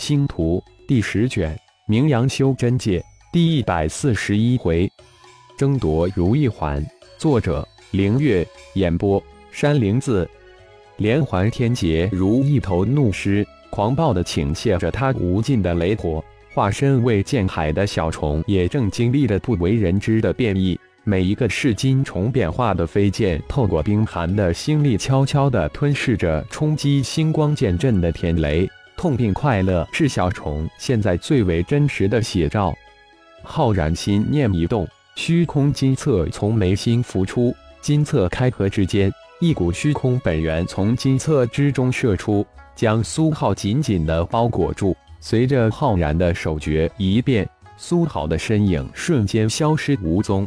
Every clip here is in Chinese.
星图第十卷，名扬修真界第一百四十一回，争夺如意环。作者：凌月，演播：山灵子。连环天劫如一头怒狮，狂暴的倾泻着它无尽的雷火。化身为剑海的小虫也正经历着不为人知的变异。每一个噬金虫变化的飞剑，透过冰寒的星力，悄悄地吞噬着冲击星光剑阵的天雷。痛并快乐是小虫现在最为真实的写照。浩然心念一动，虚空金册从眉心浮出，金册开合之间，一股虚空本源从金册之中射出，将苏浩紧紧地包裹住。随着浩然的手诀一变，苏浩的身影瞬间消失无踪。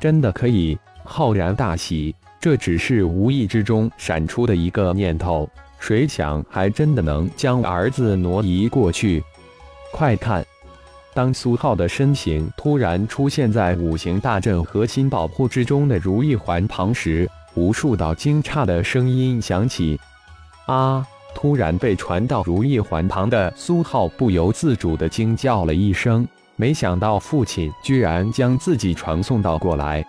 真的可以！浩然大喜，这只是无意之中闪出的一个念头。谁想还真的能将儿子挪移过去？快看！当苏浩的身形突然出现在五行大阵核心保护之中的如意环旁时，无数道惊诧的声音响起。啊！突然被传到如意环旁的苏浩不由自主地惊叫了一声，没想到父亲居然将自己传送到过来。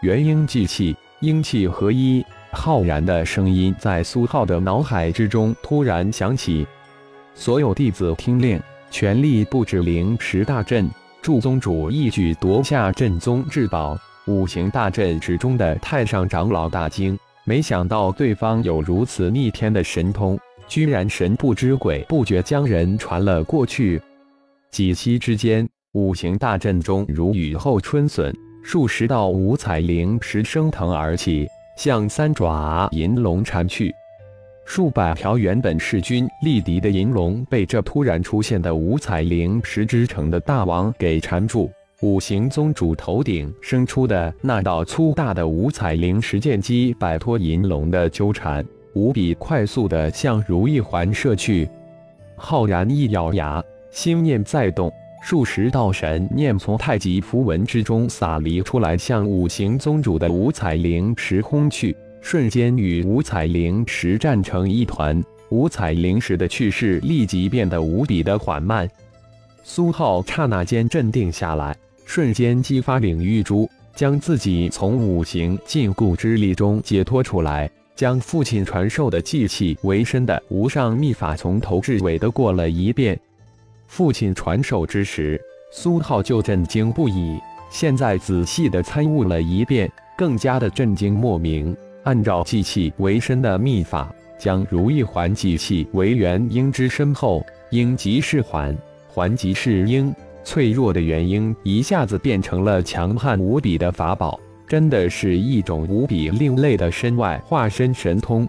元婴祭气，阴气合一。浩然的声音在苏浩的脑海之中突然响起：“所有弟子听令，全力布置灵石大阵，助宗主一举夺下镇宗至宝。”五行大阵之中的太上长老大惊，没想到对方有如此逆天的神通，居然神不知鬼不觉将人传了过去。几息之间，五行大阵中如雨后春笋，数十道五彩灵石升腾而起。向三爪银龙缠去，数百条原本势均力敌的银龙被这突然出现的五彩灵石织成的大网给缠住。五行宗主头顶生出的那道粗大的五彩灵石剑机摆脱银龙的纠缠，无比快速地向如意环射去。浩然一咬牙，心念再动。数十道神念从太极符文之中洒离出来，向五行宗主的五彩灵石轰去，瞬间与五彩灵石战成一团。五彩灵石的去势立即变得无比的缓慢。苏浩刹那间镇定下来，瞬间激发领域珠，将自己从五行禁锢之力中解脱出来，将父亲传授的祭器为身的无上秘法从头至尾的过了一遍。父亲传授之时，苏浩就震惊不已。现在仔细的参悟了一遍，更加的震惊莫名。按照祭气为身的秘法，将如意环祭气为元婴之身后，婴即是环，环即是婴。脆弱的元婴一下子变成了强悍无比的法宝，真的是一种无比另类的身外化身神通。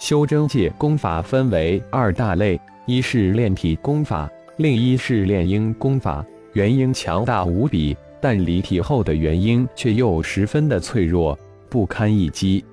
修真界功法分为二大类，一是炼体功法。另一是炼婴功法，元婴强大无比，但离体后的元婴却又十分的脆弱，不堪一击。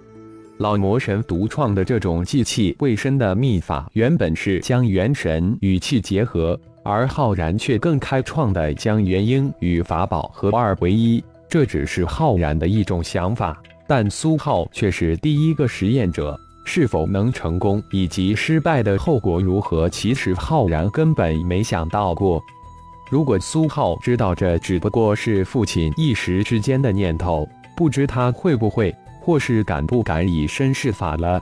老魔神独创的这种祭气卫身的秘法，原本是将元神与气结合，而浩然却更开创的将元婴与法宝合二为一。这只是浩然的一种想法，但苏浩却是第一个实验者。是否能成功，以及失败的后果如何？其实浩然根本没想到过。如果苏浩知道这只不过是父亲一时之间的念头，不知他会不会，或是敢不敢以身试法了。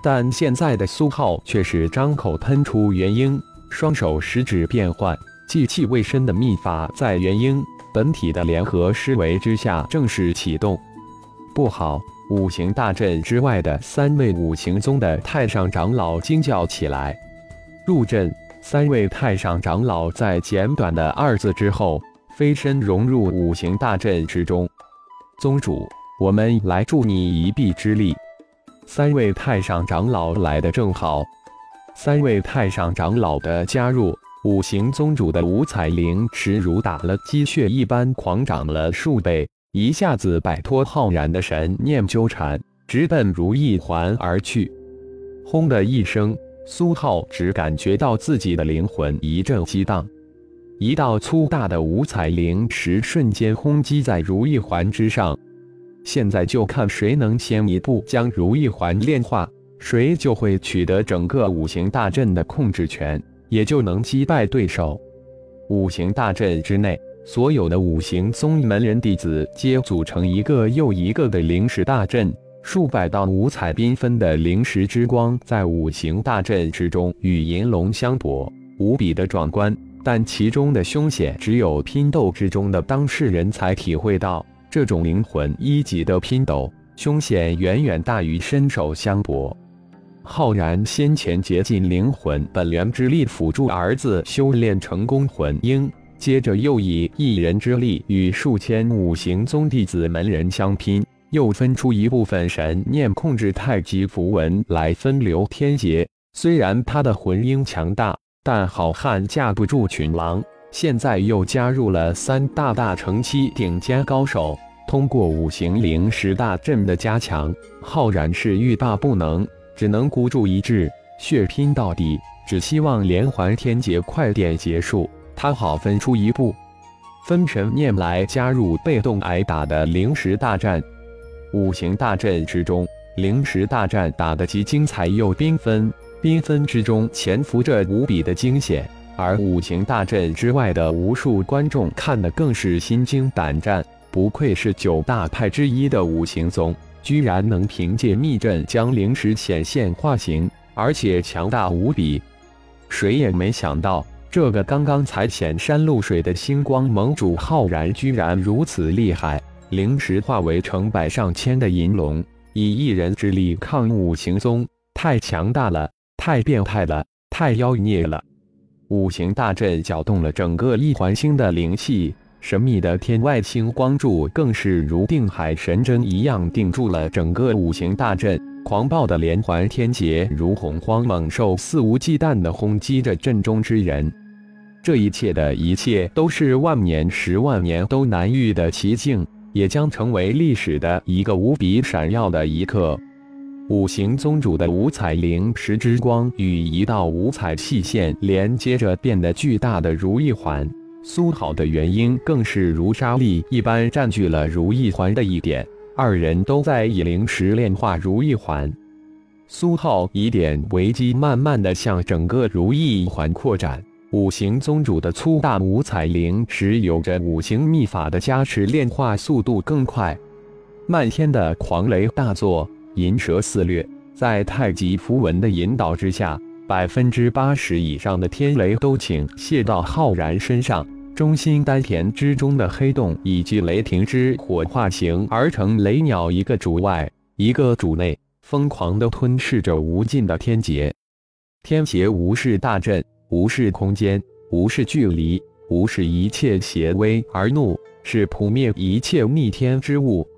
但现在的苏浩却是张口喷出元婴，双手食指变换，祭气未深的秘法在元婴本体的联合施为之下正式启动。不好！五行大阵之外的三位五行宗的太上长老惊叫起来。入阵，三位太上长老在简短的二字之后，飞身融入五行大阵之中。宗主，我们来助你一臂之力。三位太上长老来的正好。三位太上长老的加入，五行宗主的五彩灵石如打了鸡血一般狂涨了数倍。一下子摆脱浩然的神念纠缠，直奔如意环而去。轰的一声，苏浩只感觉到自己的灵魂一阵激荡，一道粗大的五彩灵石瞬间轰击在如意环之上。现在就看谁能先一步将如意环炼化，谁就会取得整个五行大阵的控制权。也就能击败对手。五行大阵之内，所有的五行宗门人弟子皆组成一个又一个的灵石大阵，数百道五彩缤纷的灵石之光在五行大阵之中与银龙相搏，无比的壮观。但其中的凶险，只有拼斗之中的当事人才体会到。这种灵魂一级的拼斗，凶险远远大于伸手相搏。浩然先前竭尽灵魂本源之力辅助儿子修炼成功魂婴，接着又以一人之力与数千五行宗弟子门人相拼，又分出一部分神念控制太极符文来分流天劫。虽然他的魂婴强大，但好汉架不住群狼。现在又加入了三大大成期顶尖高手，通过五行灵十大阵的加强，浩然是欲罢不能，只能孤注一掷，血拼到底，只希望连环天劫快点结束，他好分出一步，分神念来加入被动挨打的灵石大战。五行大阵之中，灵石大战打得既精彩又缤纷，缤纷之中潜伏着无比的惊险。而五行大阵之外的无数观众看得更是心惊胆战，不愧是九大派之一的五行宗，居然能凭借密阵将灵石显现化形，而且强大无比。谁也没想到，这个刚刚才显山露水的星光盟主浩然，居然如此厉害！灵石化为成百上千的银龙，以一人之力抗五行宗，太强大了，太变态了，太妖孽了！五行大阵搅动了整个一环星的灵气，神秘的天外星光柱更是如定海神针一样定住了整个五行大阵。狂暴的连环天劫如洪荒猛兽，肆无忌惮地轰击着阵中之人。这一切的一切，都是万年、十万年都难遇的奇境，也将成为历史的一个无比闪耀的一刻。五行宗主的五彩灵石之光与一道五彩细线连接着，变得巨大的如意环。苏好的元婴更是如沙粒一般占据了如意环的一点，二人都在以灵石炼化如意环。苏浩以点为基，慢慢的向整个如意环扩展。五行宗主的粗大五彩灵石有着五行秘法的加持，炼化速度更快。漫天的狂雷大作。银蛇肆虐，在太极符文的引导之下，百分之八十以上的天雷都倾泻到浩然身上。中心丹田之中的黑洞以及雷霆之火化形而成雷鸟，一个主外，一个主内，疯狂地吞噬着无尽的天劫。天劫无视大阵，无视空间，无视距离，无视一切邪威而怒，是扑灭一切逆天之物。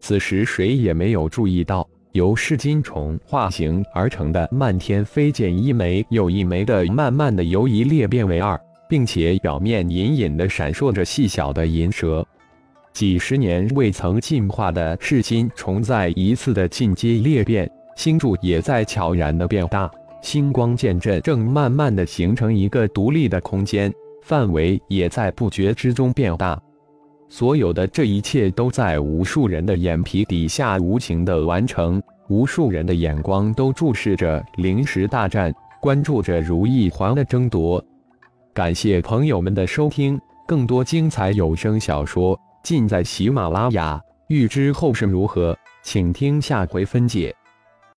此时，谁也没有注意到，由噬金虫化形而成的漫天飞剑，一枚又一枚的，慢慢的由一裂变为二，并且表面隐隐的闪烁着细小的银蛇。几十年未曾进化的噬金虫，在一次的进阶裂变，星柱也在悄然的变大，星光剑阵正慢慢的形成一个独立的空间，范围也在不觉之中变大。所有的这一切都在无数人的眼皮底下无情的完成，无数人的眼光都注视着灵石大战，关注着如意环的争夺。感谢朋友们的收听，更多精彩有声小说尽在喜马拉雅。欲知后事如何，请听下回分解。